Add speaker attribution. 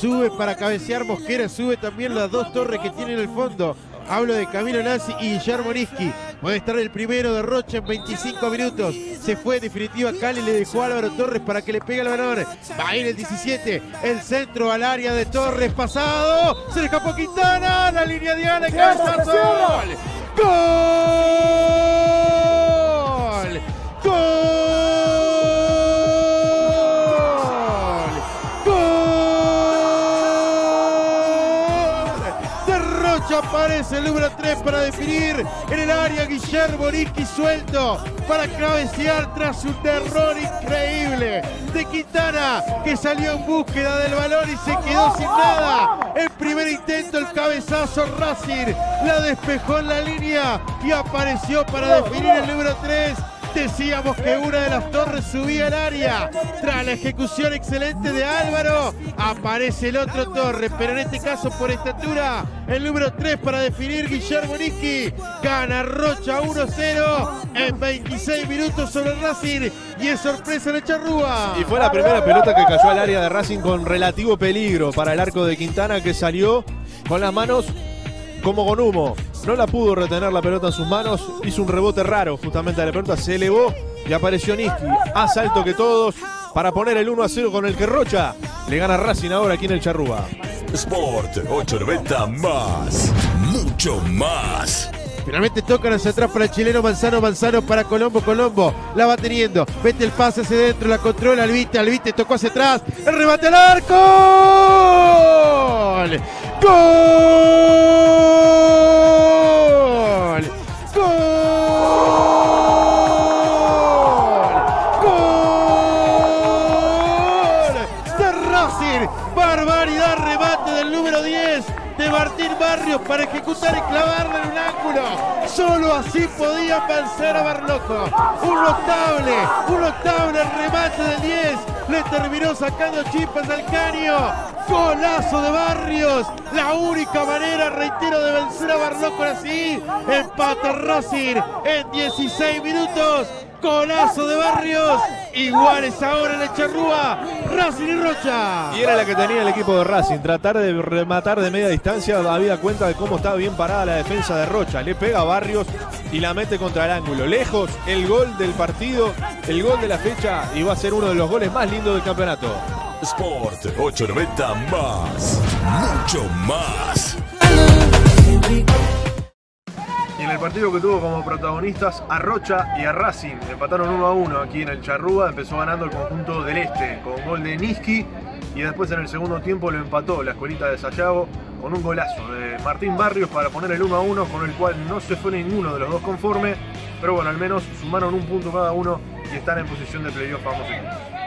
Speaker 1: sube para cabecear Mosquera, sube también las dos torres que tiene en el fondo. Hablo de Camilo Nazi y Guillermo Niski. Puede estar el primero de Rocha en 25 minutos. Se fue en definitiva Cali, le dejó a Álvaro Torres para que le pegue el balón. Va a ir el 17, el centro al área de Torres, pasado. Se le escapó Quintana, la línea de Ana, cabezazo. ¡Gol! Aparece el número 3 para definir en el área Guillermo Niski suelto para cabecear tras un error increíble de Quintana que salió en búsqueda del balón y se quedó sin nada. El primer intento, el cabezazo Racing la despejó en la línea y apareció para definir el número 3. Decíamos que una de las torres subía al área. Tras la ejecución excelente de Álvaro, aparece el otro torre, pero en este caso por estatura, el número 3 para definir Guillermo Niski. Gana Rocha 1-0 en 26 minutos sobre Racing y es sorpresa en Charrúa.
Speaker 2: Y fue la primera pelota que cayó al área de Racing con relativo peligro para el arco de Quintana que salió con las manos como con humo. No la pudo retener la pelota en sus manos. Hizo un rebote raro justamente a la pelota. Se elevó y apareció Niski. Más alto que todos para poner el 1 a 0 con el que Rocha le gana Racing ahora aquí en el Charrúa.
Speaker 3: Sport 890 más. Mucho más.
Speaker 1: Finalmente tocan hacia atrás para el chileno Manzano, Manzano para Colombo, Colombo la va teniendo, vete el pase hacia adentro, la controla Alvite, Alvite tocó hacia atrás, el remate al arco, gol, gol, Racing, barbaridad, remate del número 10 de Martín Barrios para ejecutar y clavarla en un ángulo. Solo así podían vencer a Barloco. Un notable, un notable remate del 10. Le terminó sacando chispas al caño. Golazo de Barrios. La única manera, reitero, de vencer a Barloco así. Empate Racing en 16 minutos. Golazo de Barrios. Iguales ahora en el Charrúa. Racing y Rocha.
Speaker 2: Y era la que tenía el equipo de Racing, tratar de rematar de media distancia, habida cuenta de cómo estaba bien parada la defensa de Rocha. Le pega a Barrios y la mete contra el ángulo. Lejos, el gol del partido, el gol de la fecha y va a ser uno de los goles más lindos del campeonato.
Speaker 3: Sport 890 más. Mucho más.
Speaker 2: Y en el partido que tuvo como protagonistas a Rocha y a Racing, empataron 1 a 1 aquí en el Charrúa, empezó ganando el conjunto del Este con gol de Niski y después en el segundo tiempo lo empató la escuelita de Sayago con un golazo de Martín Barrios para poner el 1 a 1 con el cual no se fue ninguno de los dos conforme, pero bueno, al menos sumaron un punto cada uno y están en posición de playoff ambos equipos.